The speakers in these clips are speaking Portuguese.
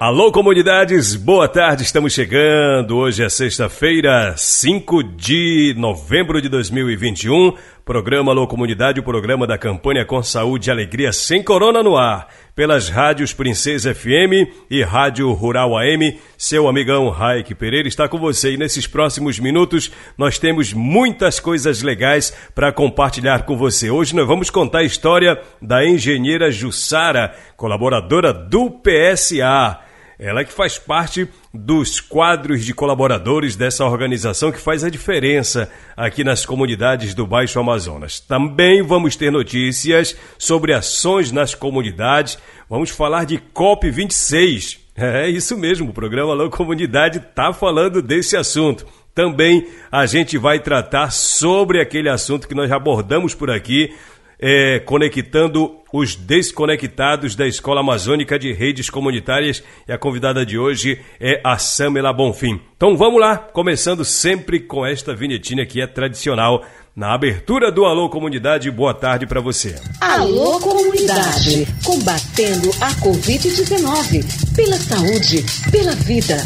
Alô, comunidades, boa tarde, estamos chegando. Hoje é sexta-feira, 5 de novembro de 2021. Programa Alô Comunidade, o programa da campanha Com Saúde e Alegria Sem Corona no ar. Pelas rádios Princesa FM e Rádio Rural AM. Seu amigão Raik Pereira está com você e nesses próximos minutos nós temos muitas coisas legais para compartilhar com você. Hoje nós vamos contar a história da engenheira Jussara, colaboradora do PSA. Ela que faz parte dos quadros de colaboradores dessa organização que faz a diferença aqui nas comunidades do Baixo Amazonas. Também vamos ter notícias sobre ações nas comunidades. Vamos falar de COP26. É isso mesmo, o programa Alô Comunidade está falando desse assunto. Também a gente vai tratar sobre aquele assunto que nós abordamos por aqui, é, conectando os desconectados da Escola Amazônica de Redes Comunitárias e a convidada de hoje é a Samela Bonfim. Então vamos lá, começando sempre com esta vinhetinha que é tradicional na abertura do Alô Comunidade. Boa tarde para você. Alô Comunidade, combatendo a Covid-19 pela saúde, pela vida.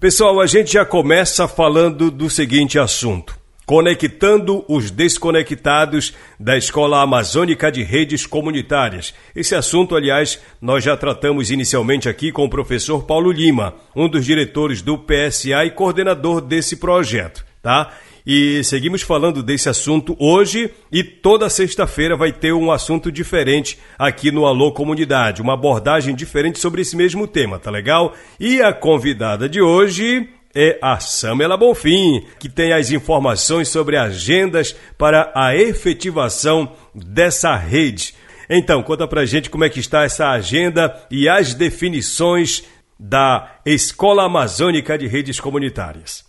Pessoal, a gente já começa falando do seguinte assunto conectando os desconectados da Escola Amazônica de Redes Comunitárias. Esse assunto, aliás, nós já tratamos inicialmente aqui com o professor Paulo Lima, um dos diretores do PSA e coordenador desse projeto, tá? E seguimos falando desse assunto hoje e toda sexta-feira vai ter um assunto diferente aqui no Alô Comunidade, uma abordagem diferente sobre esse mesmo tema, tá legal? E a convidada de hoje é a Samela Bonfim, que tem as informações sobre agendas para a efetivação dessa rede. Então, conta pra gente como é que está essa agenda e as definições da Escola Amazônica de Redes Comunitárias.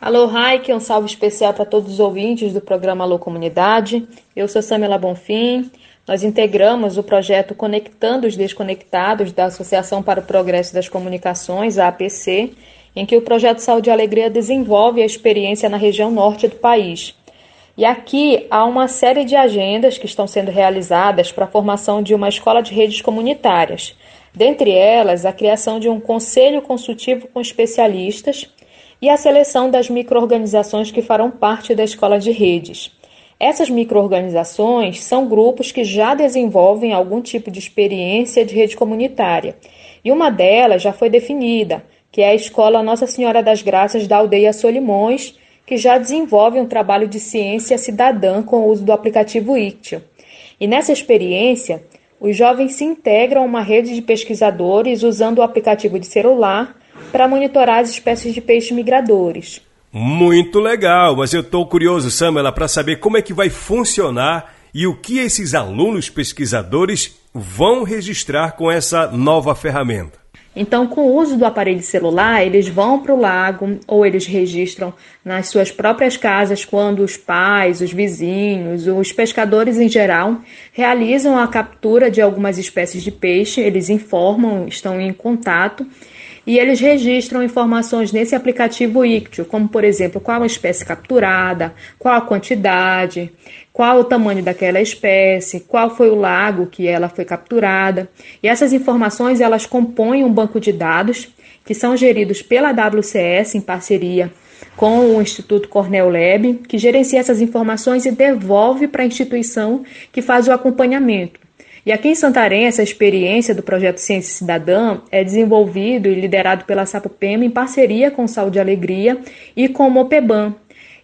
Alô, Raik, um salve especial para todos os ouvintes do programa Alô Comunidade. Eu sou Samela Bonfim. Nós integramos o projeto Conectando os Desconectados da Associação para o Progresso das Comunicações, a APC, em que o projeto Saúde e Alegria desenvolve a experiência na região norte do país. E aqui há uma série de agendas que estão sendo realizadas para a formação de uma escola de redes comunitárias. Dentre elas, a criação de um conselho consultivo com especialistas e a seleção das microorganizações que farão parte da escola de redes. Essas microorganizações são grupos que já desenvolvem algum tipo de experiência de rede comunitária. E uma delas já foi definida, que é a Escola Nossa Senhora das Graças da Aldeia Solimões, que já desenvolve um trabalho de ciência cidadã com o uso do aplicativo Ictio. E nessa experiência, os jovens se integram a uma rede de pesquisadores usando o aplicativo de celular para monitorar as espécies de peixes migradores. Muito legal, mas eu estou curioso, Samela, para saber como é que vai funcionar e o que esses alunos pesquisadores vão registrar com essa nova ferramenta. Então, com o uso do aparelho celular, eles vão para o lago ou eles registram nas suas próprias casas quando os pais, os vizinhos, os pescadores em geral realizam a captura de algumas espécies de peixe, eles informam, estão em contato e eles registram informações nesse aplicativo Ictio, como por exemplo, qual a espécie capturada, qual a quantidade, qual o tamanho daquela espécie, qual foi o lago que ela foi capturada. E essas informações elas compõem um banco de dados que são geridos pela WCS em parceria com o Instituto Cornell Lab, que gerencia essas informações e devolve para a instituição que faz o acompanhamento. E aqui em Santarém, essa experiência do projeto Ciência Cidadã é desenvolvido e liderado pela Sapopema em parceria com Saúde e Alegria e com o Mopeban.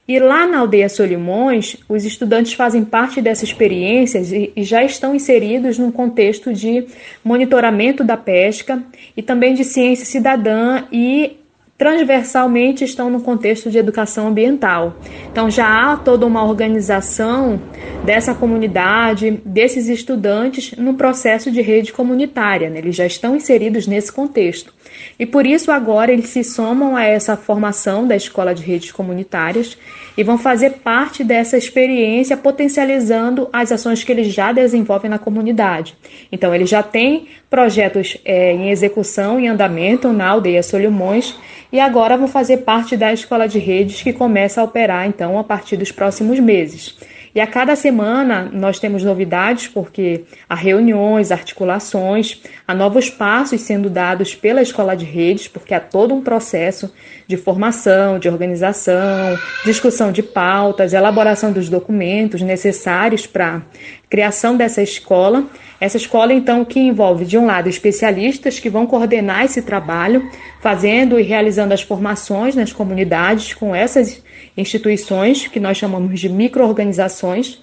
E lá na aldeia Solimões, os estudantes fazem parte dessas experiências e, e já estão inseridos num contexto de monitoramento da pesca e também de ciência cidadã e transversalmente estão no contexto de educação ambiental. Então já há toda uma organização dessa comunidade, desses estudantes, no processo de rede comunitária. Né? Eles já estão inseridos nesse contexto. E por isso agora eles se somam a essa formação da Escola de Redes Comunitárias e vão fazer parte dessa experiência potencializando as ações que eles já desenvolvem na comunidade. Então eles já têm projetos é, em execução, em andamento na aldeia Solimões e agora vão fazer parte da Escola de Redes que começa a operar então a partir dos próximos meses. E a cada semana nós temos novidades, porque há reuniões, articulações, há novos passos sendo dados pela escola de redes, porque há todo um processo de formação, de organização, discussão de pautas, elaboração dos documentos necessários para criação dessa escola. Essa escola, então, que envolve, de um lado, especialistas que vão coordenar esse trabalho, fazendo e realizando as formações nas comunidades com essas instituições que nós chamamos de microorganizações.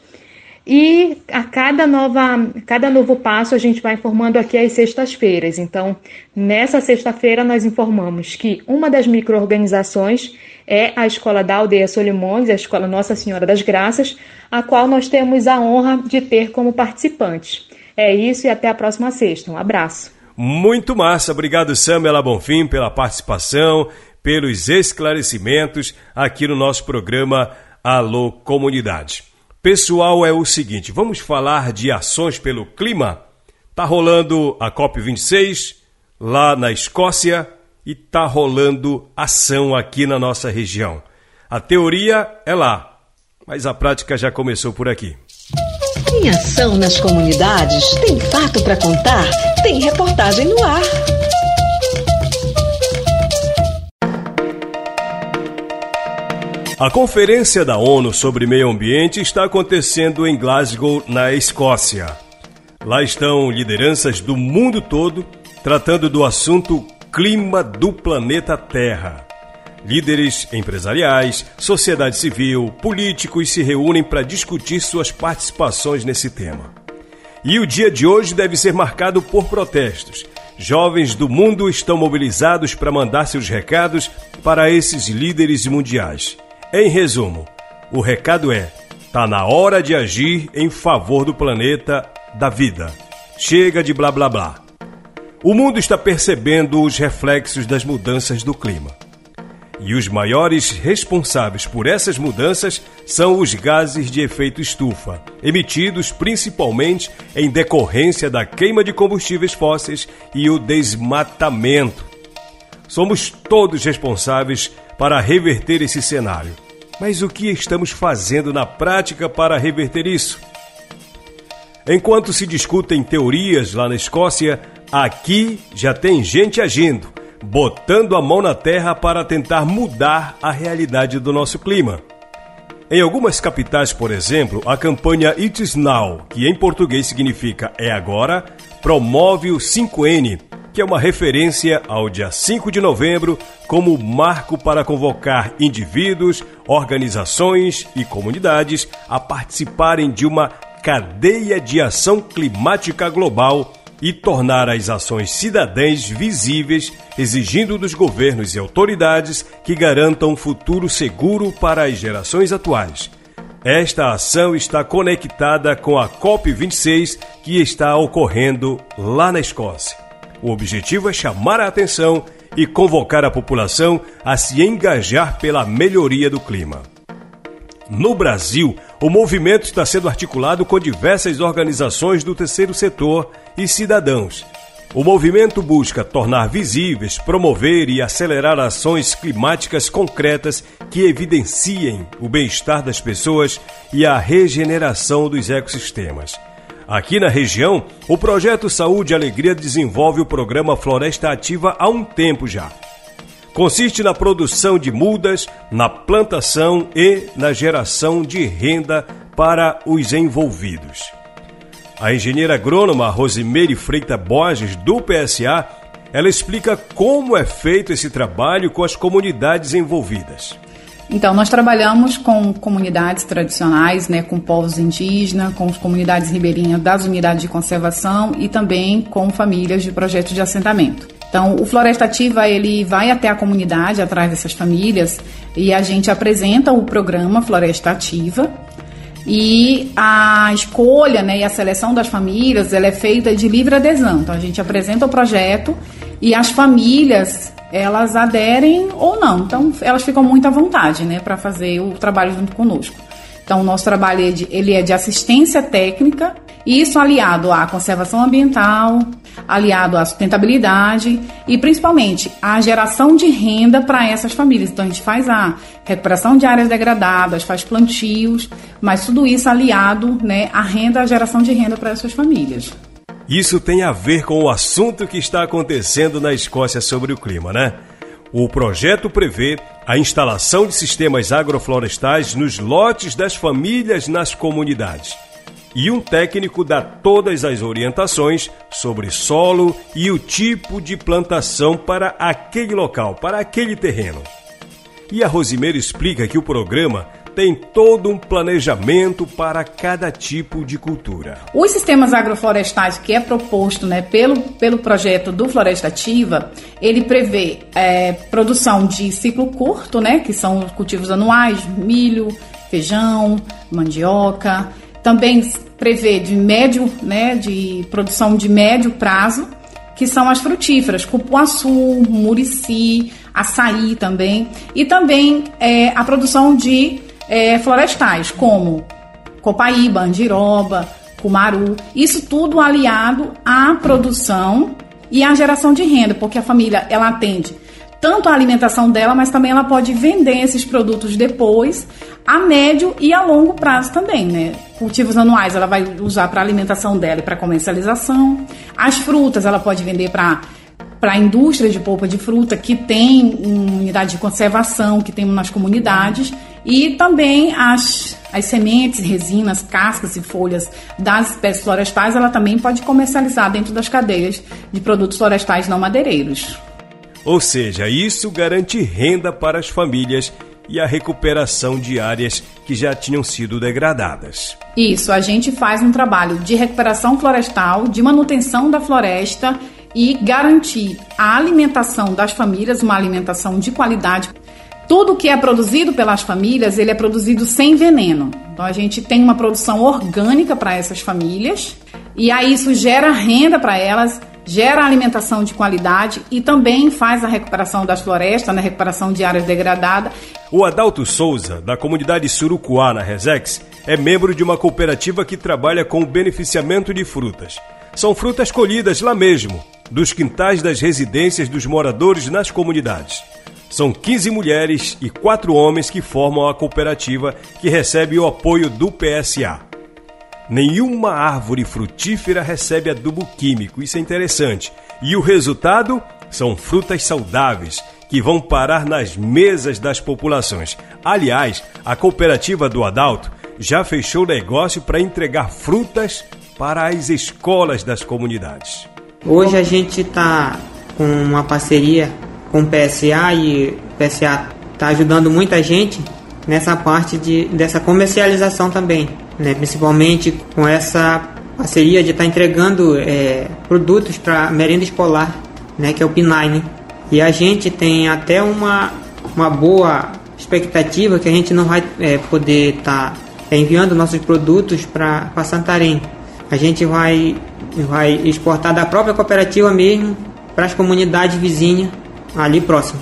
E a cada nova, cada novo passo a gente vai informando aqui às sextas-feiras. Então, nessa sexta-feira nós informamos que uma das microorganizações é a Escola da Aldeia Solimões, a Escola Nossa Senhora das Graças, a qual nós temos a honra de ter como participantes. É isso e até a próxima sexta. Um abraço. Muito massa. Obrigado, Samela Bonfim, pela participação pelos esclarecimentos aqui no nosso programa Alô Comunidade. Pessoal, é o seguinte, vamos falar de ações pelo clima? Tá rolando a COP26 lá na Escócia e tá rolando ação aqui na nossa região. A teoria é lá, mas a prática já começou por aqui. Tem ação nas comunidades, tem fato para contar, tem reportagem no ar. A Conferência da ONU sobre Meio Ambiente está acontecendo em Glasgow, na Escócia. Lá estão lideranças do mundo todo tratando do assunto clima do planeta Terra. Líderes empresariais, sociedade civil, políticos se reúnem para discutir suas participações nesse tema. E o dia de hoje deve ser marcado por protestos. Jovens do mundo estão mobilizados para mandar seus recados para esses líderes mundiais. Em resumo, o recado é: tá na hora de agir em favor do planeta, da vida. Chega de blá blá blá. O mundo está percebendo os reflexos das mudanças do clima. E os maiores responsáveis por essas mudanças são os gases de efeito estufa, emitidos principalmente em decorrência da queima de combustíveis fósseis e o desmatamento. Somos todos responsáveis para reverter esse cenário. Mas o que estamos fazendo na prática para reverter isso? Enquanto se discutem teorias lá na Escócia, aqui já tem gente agindo, botando a mão na terra para tentar mudar a realidade do nosso clima. Em algumas capitais, por exemplo, a campanha It Is Now, que em português significa É Agora, promove o 5N, que é uma referência ao dia 5 de novembro como marco para convocar indivíduos, organizações e comunidades a participarem de uma cadeia de ação climática global e tornar as ações cidadãs visíveis, exigindo dos governos e autoridades que garantam um futuro seguro para as gerações atuais. Esta ação está conectada com a COP26 que está ocorrendo lá na Escócia. O objetivo é chamar a atenção e convocar a população a se engajar pela melhoria do clima. No Brasil, o movimento está sendo articulado com diversas organizações do terceiro setor e cidadãos. O movimento busca tornar visíveis, promover e acelerar ações climáticas concretas que evidenciem o bem-estar das pessoas e a regeneração dos ecossistemas. Aqui na região, o projeto Saúde e Alegria desenvolve o programa Floresta Ativa há um tempo já. Consiste na produção de mudas, na plantação e na geração de renda para os envolvidos. A engenheira agrônoma Rosimeire Freita Borges, do PSA, ela explica como é feito esse trabalho com as comunidades envolvidas. Então, nós trabalhamos com comunidades tradicionais, né, com povos indígenas, com as comunidades ribeirinhas das unidades de conservação e também com famílias de projetos de assentamento. Então, o Floresta Ativa ele vai até a comunidade atrás dessas famílias e a gente apresenta o programa Floresta Ativa. E a escolha né, e a seleção das famílias ela é feita de livre adesão. Então, a gente apresenta o projeto e as famílias elas aderem ou não. Então, elas ficam muito à vontade né, para fazer o trabalho junto conosco. Então, o nosso trabalho é de, ele é de assistência técnica, e isso aliado à conservação ambiental, aliado à sustentabilidade e principalmente à geração de renda para essas famílias. Então, a gente faz a recuperação de áreas degradadas, faz plantios, mas tudo isso aliado né, à renda, à geração de renda para essas famílias. Isso tem a ver com o assunto que está acontecendo na Escócia sobre o clima, né? O projeto prevê a instalação de sistemas agroflorestais nos lotes das famílias nas comunidades. E um técnico dá todas as orientações sobre solo e o tipo de plantação para aquele local, para aquele terreno. E a Rosimeira explica que o programa tem todo um planejamento para cada tipo de cultura. Os sistemas agroflorestais que é proposto né, pelo, pelo projeto do Floresta Ativa, ele prevê é, produção de ciclo curto, né, que são cultivos anuais, milho, feijão, mandioca. Também prevê de médio, né, de produção de médio prazo, que são as frutíferas, cupuaçu, murici, açaí também, e também é, a produção de é, florestais, como copaíba, andiroba, cumaru, isso tudo aliado à produção e à geração de renda, porque a família ela atende tanto a alimentação dela, mas também ela pode vender esses produtos depois a médio e a longo prazo também, né? Cultivos anuais ela vai usar para alimentação dela e para comercialização. As frutas ela pode vender para para a indústria de polpa de fruta que tem unidade de conservação que temos nas comunidades e também as, as sementes, resinas, cascas e folhas das espécies florestais, ela também pode comercializar dentro das cadeias de produtos florestais não madeireiros. Ou seja, isso garante renda para as famílias e a recuperação de áreas que já tinham sido degradadas. Isso, a gente faz um trabalho de recuperação florestal, de manutenção da floresta e garantir a alimentação das famílias, uma alimentação de qualidade. Tudo que é produzido pelas famílias, ele é produzido sem veneno. Então a gente tem uma produção orgânica para essas famílias e aí isso gera renda para elas, gera alimentação de qualidade e também faz a recuperação das florestas, na né, recuperação de áreas degradadas. O Adalto Souza, da comunidade Surucuá, na Resex, é membro de uma cooperativa que trabalha com o beneficiamento de frutas. São frutas colhidas lá mesmo, dos quintais das residências dos moradores nas comunidades. São 15 mulheres e 4 homens que formam a cooperativa que recebe o apoio do PSA. Nenhuma árvore frutífera recebe adubo químico, isso é interessante. E o resultado são frutas saudáveis que vão parar nas mesas das populações. Aliás, a cooperativa do Adalto já fechou negócio para entregar frutas para as escolas das comunidades. Hoje a gente está com uma parceria com PSA e PSA está ajudando muita gente nessa parte de, dessa comercialização também, né? principalmente com essa parceria de estar tá entregando é, produtos para merenda escolar, né? que é o PNAE. Né? E a gente tem até uma, uma boa expectativa que a gente não vai é, poder estar tá enviando nossos produtos para Santarém. A gente vai, vai exportar da própria cooperativa mesmo para as comunidades vizinhas ali próximo.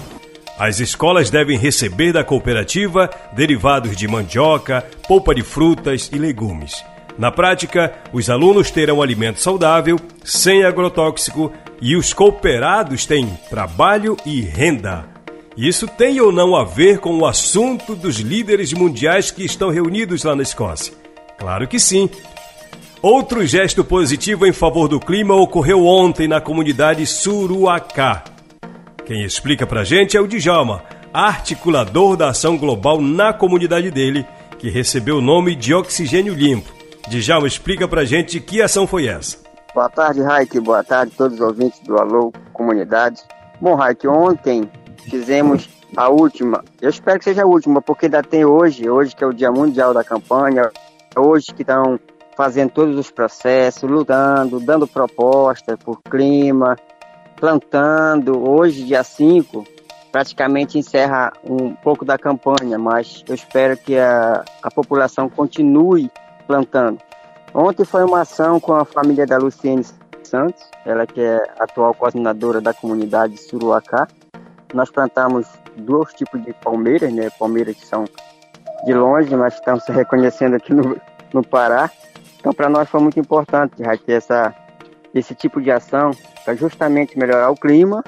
As escolas devem receber da cooperativa derivados de mandioca, polpa de frutas e legumes. Na prática, os alunos terão alimento saudável, sem agrotóxico e os cooperados têm trabalho e renda. Isso tem ou não a ver com o assunto dos líderes mundiais que estão reunidos lá na Escócia? Claro que sim. Outro gesto positivo em favor do clima ocorreu ontem na comunidade Suruacá, quem explica pra gente é o Djalma, articulador da ação global na comunidade dele, que recebeu o nome de Oxigênio Limpo. Djalma, explica pra gente que ação foi essa. Boa tarde, Raik. Boa tarde a todos os ouvintes do Alô Comunidade. Bom, Raik, ontem fizemos a última. Eu espero que seja a última, porque ainda tem hoje, hoje que é o Dia Mundial da Campanha, hoje que estão fazendo todos os processos, lutando, dando propostas por clima, plantando. Hoje, dia 5, praticamente encerra um pouco da campanha, mas eu espero que a, a população continue plantando. Ontem foi uma ação com a família da Luciene Santos, ela que é atual coordenadora da comunidade Suruacá. Nós plantamos dois tipos de palmeiras, né? Palmeiras que são de longe, mas estão se reconhecendo aqui no, no Pará. Então, para nós foi muito importante já ter essa, esse tipo de ação para justamente melhorar o clima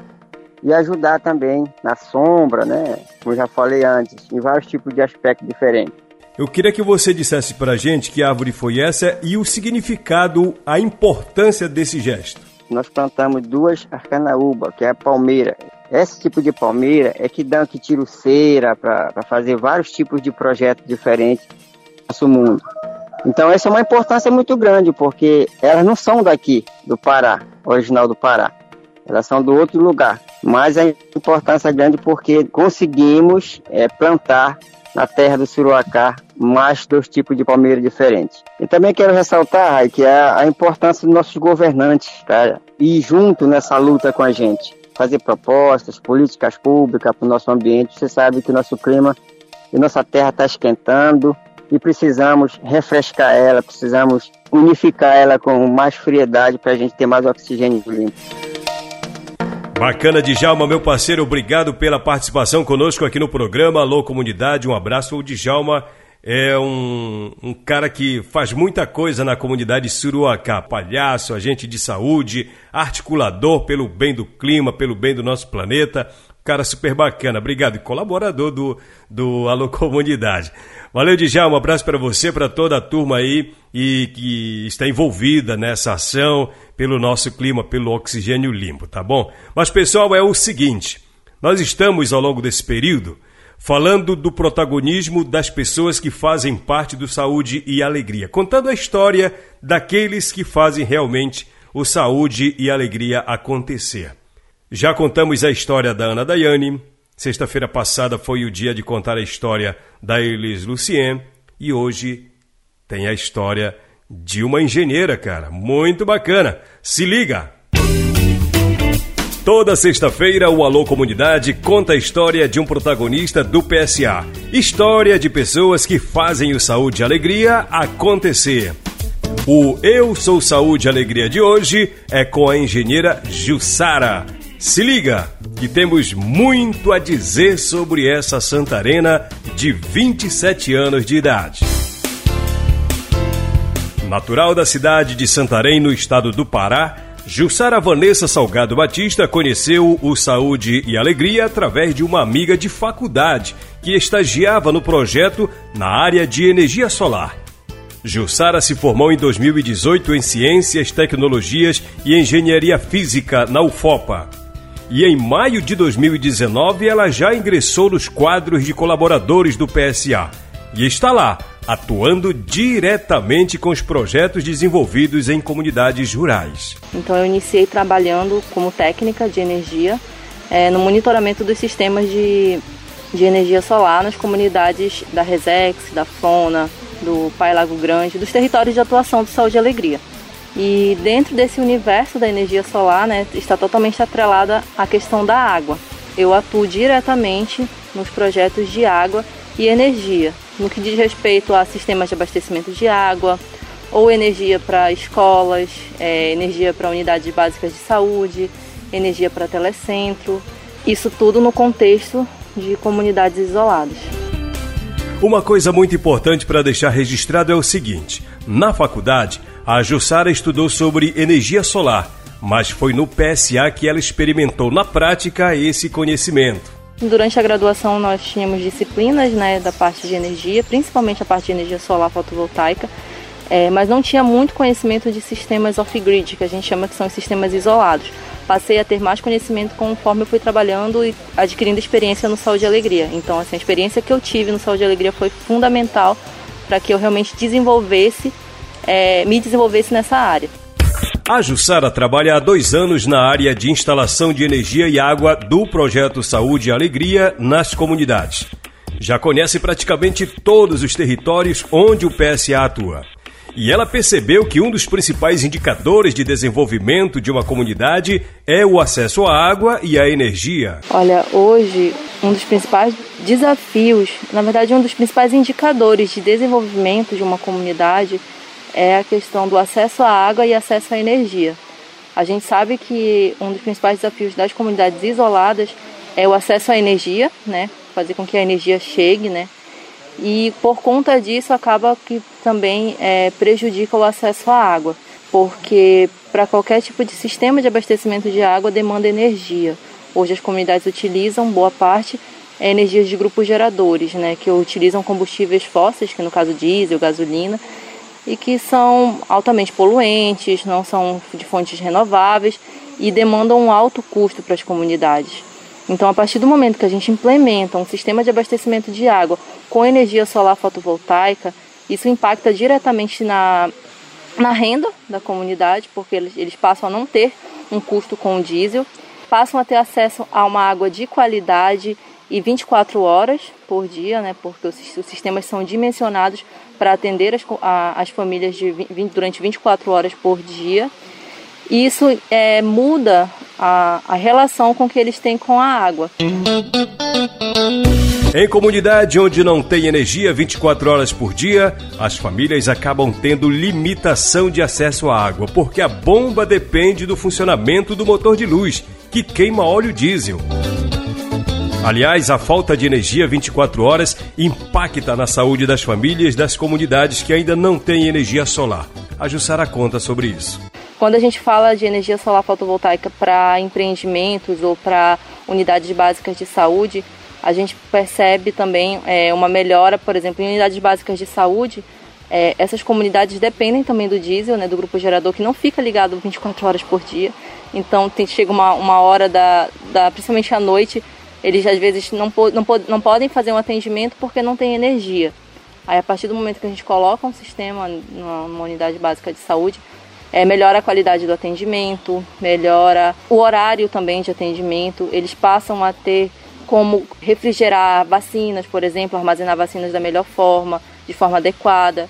e ajudar também na sombra, né? Como já falei antes, em vários tipos de aspectos diferentes. Eu queria que você dissesse para a gente que árvore foi essa e o significado, a importância desse gesto. Nós plantamos duas arcanaúba, que é a palmeira. Esse tipo de palmeira é que dá que tira cera para fazer vários tipos de projetos diferentes no nosso mundo. Então essa é uma importância muito grande, porque elas não são daqui, do Pará, original do Pará. Elas são do outro lugar. Mas a importância é grande porque conseguimos é, plantar na terra do Suruacá mais dois tipos de palmeira diferentes. E também quero ressaltar que é a importância dos nossos governantes tá? ir junto nessa luta com a gente, fazer propostas, políticas públicas para o nosso ambiente. Você sabe que nosso clima e nossa terra está esquentando e precisamos refrescar ela, precisamos unificar ela com mais friedade para a gente ter mais oxigênio limpo. Bacana, Djalma, meu parceiro, obrigado pela participação conosco aqui no programa Alô Comunidade. Um abraço. O Djalma é um, um cara que faz muita coisa na comunidade Suruacá. Palhaço, agente de saúde, articulador pelo bem do clima, pelo bem do nosso planeta. Cara super bacana. Obrigado. Colaborador do, do Alô Comunidade. Valeu, Djalma. Um abraço para você, para toda a turma aí e que está envolvida nessa ação pelo nosso clima, pelo oxigênio limpo, tá bom? Mas, pessoal, é o seguinte: nós estamos ao longo desse período falando do protagonismo das pessoas que fazem parte do Saúde e Alegria, contando a história daqueles que fazem realmente o Saúde e Alegria acontecer. Já contamos a história da Ana Daiane, sexta-feira passada foi o dia de contar a história da Elis Lucien e hoje tem a história de uma engenheira, cara. Muito bacana. Se liga! Toda sexta-feira, o Alô Comunidade conta a história de um protagonista do PSA. História de pessoas que fazem o Saúde e Alegria acontecer. O Eu Sou Saúde e Alegria de hoje é com a engenheira Jussara. Se liga, que temos muito a dizer sobre essa santarena de 27 anos de idade. Natural da cidade de Santarém, no estado do Pará, Jussara Vanessa Salgado Batista conheceu o Saúde e Alegria através de uma amiga de faculdade que estagiava no projeto na área de energia solar. Jussara se formou em 2018 em Ciências, Tecnologias e Engenharia Física na UFOPA. E em maio de 2019 ela já ingressou nos quadros de colaboradores do PSA e está lá, atuando diretamente com os projetos desenvolvidos em comunidades rurais. Então, eu iniciei trabalhando como técnica de energia é, no monitoramento dos sistemas de, de energia solar nas comunidades da Resex, da Fona, do Pai Lago Grande, dos territórios de atuação do Saúde e Alegria. E dentro desse universo da energia solar, né, está totalmente atrelada a questão da água. Eu atuo diretamente nos projetos de água e energia, no que diz respeito a sistemas de abastecimento de água, ou energia para escolas, é, energia para unidades básicas de saúde, energia para telecentro, isso tudo no contexto de comunidades isoladas. Uma coisa muito importante para deixar registrado é o seguinte: na faculdade, a Jussara estudou sobre energia solar, mas foi no PSA que ela experimentou na prática esse conhecimento. Durante a graduação nós tínhamos disciplinas né, da parte de energia, principalmente a parte de energia solar fotovoltaica, é, mas não tinha muito conhecimento de sistemas off-grid, que a gente chama que são sistemas isolados. Passei a ter mais conhecimento conforme eu fui trabalhando e adquirindo experiência no Saúde e Alegria. Então, assim, a experiência que eu tive no Saúde e Alegria foi fundamental para que eu realmente desenvolvesse, é, me desenvolvesse nessa área. A Jussara trabalha há dois anos na área de instalação de energia e água do projeto Saúde e Alegria nas comunidades. Já conhece praticamente todos os territórios onde o PSA atua. E ela percebeu que um dos principais indicadores de desenvolvimento de uma comunidade é o acesso à água e à energia. Olha, hoje um dos principais desafios, na verdade, um dos principais indicadores de desenvolvimento de uma comunidade é a questão do acesso à água e acesso à energia. A gente sabe que um dos principais desafios das comunidades isoladas é o acesso à energia, né? Fazer com que a energia chegue, né? E por conta disso acaba que também é, prejudica o acesso à água, porque para qualquer tipo de sistema de abastecimento de água demanda energia. Hoje as comunidades utilizam boa parte é, energias de grupos geradores, né, que utilizam combustíveis fósseis, que no caso diesel, gasolina, e que são altamente poluentes, não são de fontes renováveis e demandam um alto custo para as comunidades. Então, a partir do momento que a gente implementa um sistema de abastecimento de água com energia solar fotovoltaica, isso impacta diretamente na, na renda da comunidade, porque eles, eles passam a não ter um custo com o diesel, passam a ter acesso a uma água de qualidade e 24 horas por dia, né, porque os, sistemas são dimensionados para atender as, a, as famílias de 20, durante 24 horas por dia. E isso é, muda a, a relação com que eles têm com a água. Em comunidade onde não tem energia 24 horas por dia, as famílias acabam tendo limitação de acesso à água, porque a bomba depende do funcionamento do motor de luz, que queima óleo diesel. Aliás, a falta de energia 24 horas impacta na saúde das famílias das comunidades que ainda não têm energia solar. A Jussara conta sobre isso. Quando a gente fala de energia solar fotovoltaica para empreendimentos ou para unidades básicas de saúde, a gente percebe também é, uma melhora, por exemplo, em unidades básicas de saúde. É, essas comunidades dependem também do diesel, né, do grupo gerador, que não fica ligado 24 horas por dia. Então tem, chega uma, uma hora, da, da, principalmente à noite, eles às vezes não, não, não podem fazer um atendimento porque não tem energia. Aí a partir do momento que a gente coloca um sistema numa unidade básica de saúde, é, melhora a qualidade do atendimento, melhora o horário também de atendimento. Eles passam a ter como refrigerar vacinas, por exemplo, armazenar vacinas da melhor forma, de forma adequada.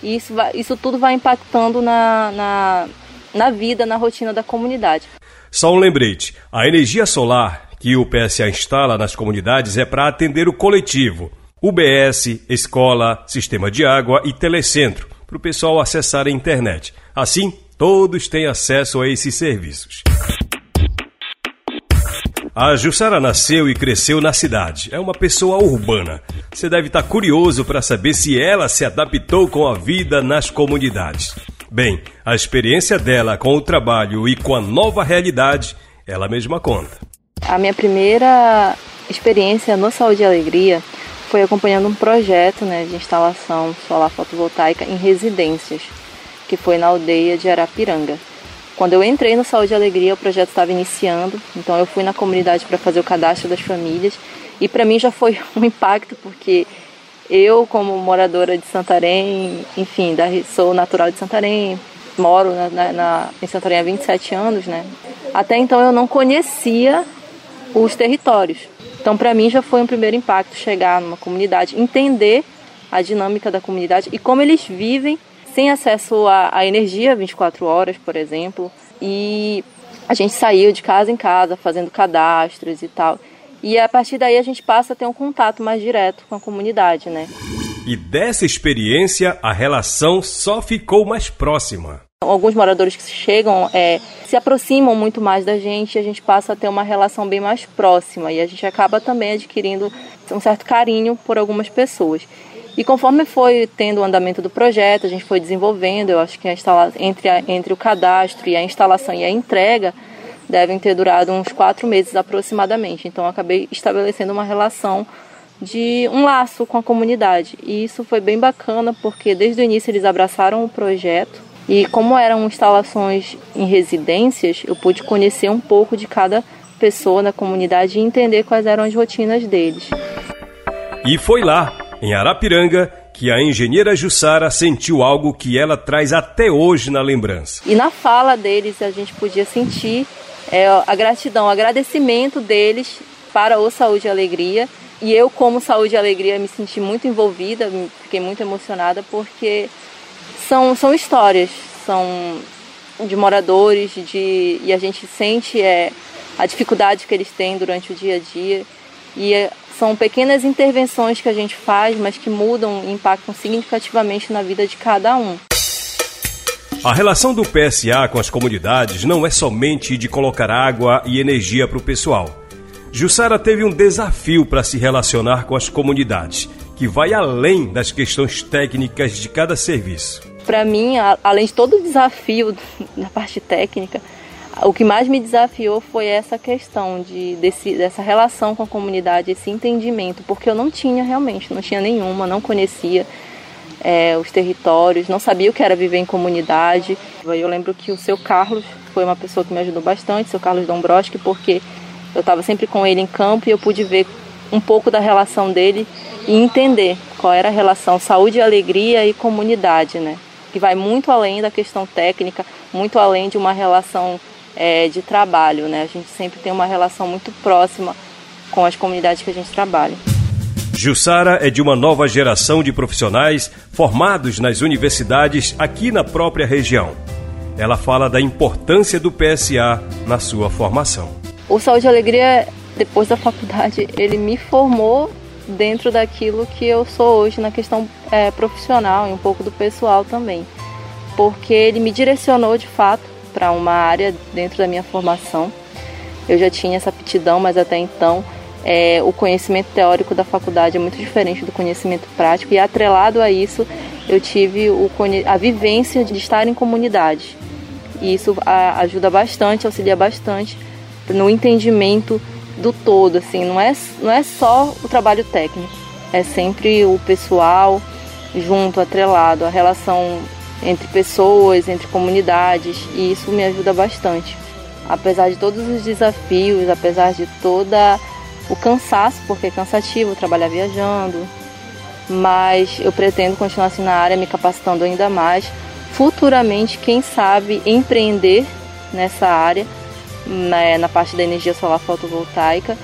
E isso, vai, isso tudo vai impactando na, na, na vida, na rotina da comunidade. Só um lembrete: a energia solar que o PSA instala nas comunidades é para atender o coletivo. UBS, escola, sistema de água e telecentro, para o pessoal acessar a internet. Assim, todos têm acesso a esses serviços. A Jussara nasceu e cresceu na cidade. É uma pessoa urbana. Você deve estar curioso para saber se ela se adaptou com a vida nas comunidades. Bem, a experiência dela com o trabalho e com a nova realidade, ela mesma conta. A minha primeira experiência no Saúde e Alegria foi acompanhando um projeto né, de instalação solar fotovoltaica em residências, que foi na aldeia de Arapiranga. Quando eu entrei no Saúde e Alegria, o projeto estava iniciando, então eu fui na comunidade para fazer o cadastro das famílias e para mim já foi um impacto porque eu, como moradora de Santarém, enfim, sou natural de Santarém, moro na, na, em Santarém há 27 anos, né? Até então eu não conhecia os territórios. Então, para mim, já foi um primeiro impacto chegar numa comunidade, entender a dinâmica da comunidade e como eles vivem sem acesso à, energia 24 horas, por exemplo. E a gente saiu de casa em casa fazendo cadastros e tal. E a partir daí a gente passa a ter um contato mais direto com a comunidade, né? E dessa experiência, a relação só ficou mais próxima. Alguns moradores que chegam é, se aproximam muito mais da gente e a gente passa a ter uma relação bem mais próxima e a gente acaba também adquirindo um certo carinho por algumas pessoas. E conforme foi tendo o andamento do projeto, a gente foi desenvolvendo, eu acho que a instala... entre, a... entre o cadastro e a instalação e a entrega devem ter durado uns quatro meses aproximadamente. Então, acabei estabelecendo uma relação de um laço com a comunidade. E isso foi bem bacana porque desde o início eles abraçaram o projeto e como eram instalações em residências, eu pude conhecer um pouco de cada pessoa na comunidade e entender quais eram as rotinas deles. E foi lá, em Arapiranga, que a engenheira Jussara sentiu algo que ela traz até hoje na lembrança. E na fala deles a gente podia sentir é, a gratidão, o agradecimento deles para o Saúde e Alegria. E eu, como Saúde e Alegria, me senti muito envolvida, fiquei muito emocionada porque são, são histórias, são de moradores, de, e a gente sente é, a dificuldade que eles têm durante o dia a dia. E é, são pequenas intervenções que a gente faz, mas que mudam e impactam significativamente na vida de cada um. A relação do PSA com as comunidades não é somente de colocar água e energia para o pessoal. Jussara teve um desafio para se relacionar com as comunidades, que vai além das questões técnicas de cada serviço. Para mim, além de todo o desafio da parte técnica, o que mais me desafiou foi essa questão de, desse, dessa relação com a comunidade, esse entendimento, porque eu não tinha realmente, não tinha nenhuma, não conhecia é, os territórios, não sabia o que era viver em comunidade. Eu lembro que o seu Carlos foi uma pessoa que me ajudou bastante, seu Carlos Dombroski, porque eu estava sempre com ele em campo e eu pude ver um pouco da relação dele e entender qual era a relação saúde, alegria e comunidade, né? Que vai muito além da questão técnica, muito além de uma relação é, de trabalho. Né? A gente sempre tem uma relação muito próxima com as comunidades que a gente trabalha. Jussara é de uma nova geração de profissionais formados nas universidades aqui na própria região. Ela fala da importância do PSA na sua formação. O Saúde e Alegria, depois da faculdade, ele me formou dentro daquilo que eu sou hoje na questão é, profissional e um pouco do pessoal também. Porque ele me direcionou de fato para uma área dentro da minha formação. Eu já tinha essa aptidão, mas até então é, o conhecimento teórico da faculdade é muito diferente do conhecimento prático e atrelado a isso eu tive o, a vivência de estar em comunidade. E isso ajuda bastante, auxilia bastante no entendimento do todo, assim, não é, não é só o trabalho técnico, é sempre o pessoal junto, atrelado, a relação entre pessoas, entre comunidades, e isso me ajuda bastante. Apesar de todos os desafios, apesar de toda o cansaço, porque é cansativo trabalhar viajando, mas eu pretendo continuar assim na área, me capacitando ainda mais. Futuramente, quem sabe, empreender nessa área, né, na parte da energia solar fotovoltaica,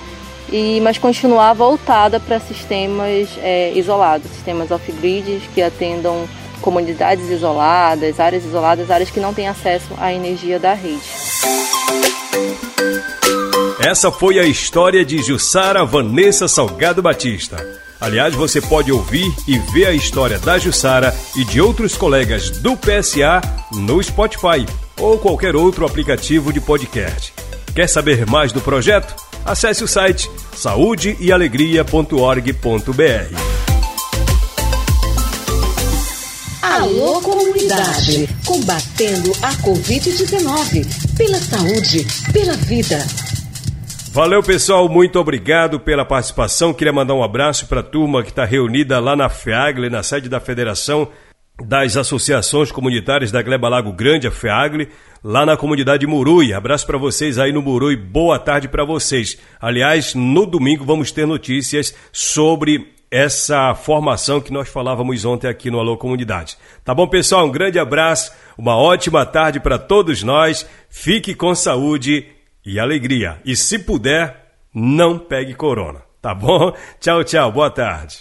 e, mas continuar voltada para sistemas é, isolados, sistemas off-grid que atendam comunidades isoladas, áreas isoladas, áreas que não têm acesso à energia da rede. Essa foi a história de Jussara Vanessa Salgado Batista. Aliás, você pode ouvir e ver a história da Jussara e de outros colegas do PSA no Spotify ou qualquer outro aplicativo de podcast. Quer saber mais do projeto? Acesse o site saudeealegria.org.br. Alô Comunidade, combatendo a Covid-19, pela saúde, pela vida. Valeu, pessoal, muito obrigado pela participação. Queria mandar um abraço para a turma que está reunida lá na FEAGLE, na sede da Federação das Associações Comunitárias da Gleba Lago Grande, a FEAGLE, lá na comunidade Murui. Abraço para vocês aí no Murui, boa tarde para vocês. Aliás, no domingo vamos ter notícias sobre essa formação que nós falávamos ontem aqui no Alô Comunidade. Tá bom, pessoal? Um grande abraço, uma ótima tarde para todos nós. Fique com saúde e alegria. E se puder, não pegue corona. Tá bom? Tchau, tchau. Boa tarde.